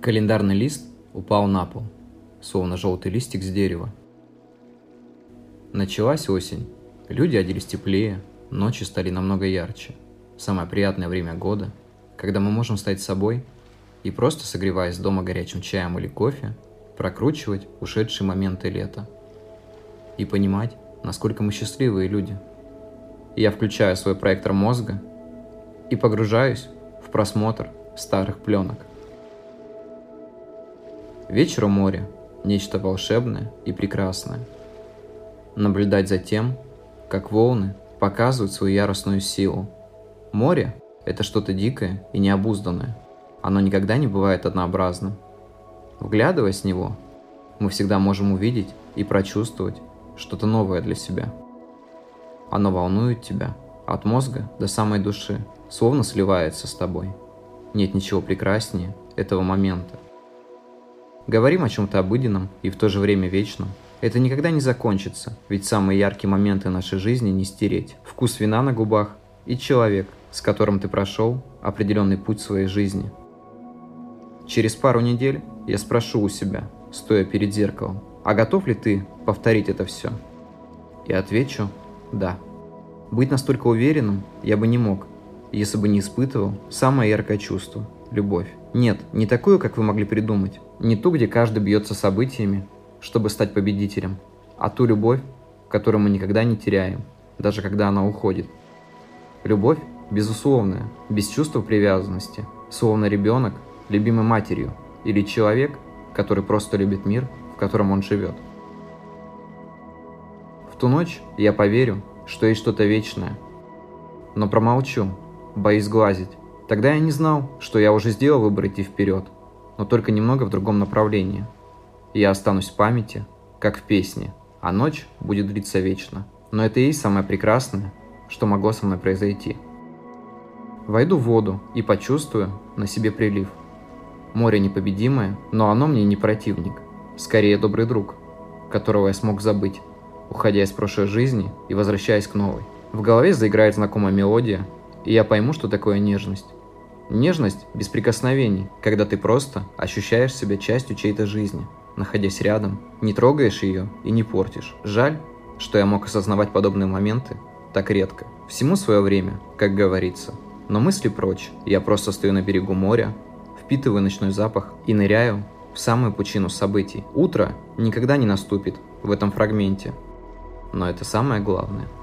Календарный лист упал на пол, словно желтый листик с дерева. Началась осень. Люди оделись теплее, ночи стали намного ярче. Самое приятное время года, когда мы можем стать собой и просто согреваясь дома горячим чаем или кофе, прокручивать ушедшие моменты лета. И понимать, насколько мы счастливые люди. Я включаю свой проектор мозга и погружаюсь в просмотр старых пленок. Вечер у моря – нечто волшебное и прекрасное. Наблюдать за тем, как волны показывают свою яростную силу. Море – это что-то дикое и необузданное. Оно никогда не бывает однообразным. Вглядываясь в него, мы всегда можем увидеть и прочувствовать что-то новое для себя. Оно волнует тебя от мозга до самой души, словно сливается с тобой. Нет ничего прекраснее этого момента – Говорим о чем-то обыденном и в то же время вечном. Это никогда не закончится, ведь самые яркие моменты нашей жизни не стереть. Вкус вина на губах и человек, с которым ты прошел определенный путь своей жизни. Через пару недель я спрошу у себя, стоя перед зеркалом, а готов ли ты повторить это все? И отвечу «да». Быть настолько уверенным я бы не мог, если бы не испытывал самое яркое чувство – любовь. Нет, не такую, как вы могли придумать, не ту, где каждый бьется событиями, чтобы стать победителем, а ту любовь, которую мы никогда не теряем, даже когда она уходит. Любовь безусловная, без чувства привязанности, словно ребенок, любимой матерью, или человек, который просто любит мир, в котором он живет. В ту ночь я поверю, что есть что-то вечное, но промолчу, боюсь глазить. Тогда я не знал, что я уже сделал выбор идти вперед – но только немного в другом направлении. И я останусь в памяти, как в песне, а ночь будет длиться вечно. Но это и есть самое прекрасное, что могло со мной произойти. Войду в воду и почувствую на себе прилив. Море непобедимое, но оно мне не противник, скорее добрый друг, которого я смог забыть, уходя из прошлой жизни и возвращаясь к новой. В голове заиграет знакомая мелодия, и я пойму, что такое нежность. Нежность без прикосновений, когда ты просто ощущаешь себя частью чьей-то жизни, находясь рядом, не трогаешь ее и не портишь. Жаль, что я мог осознавать подобные моменты так редко. Всему свое время, как говорится. Но мысли прочь, я просто стою на берегу моря, впитываю ночной запах и ныряю в самую пучину событий. Утро никогда не наступит в этом фрагменте. Но это самое главное –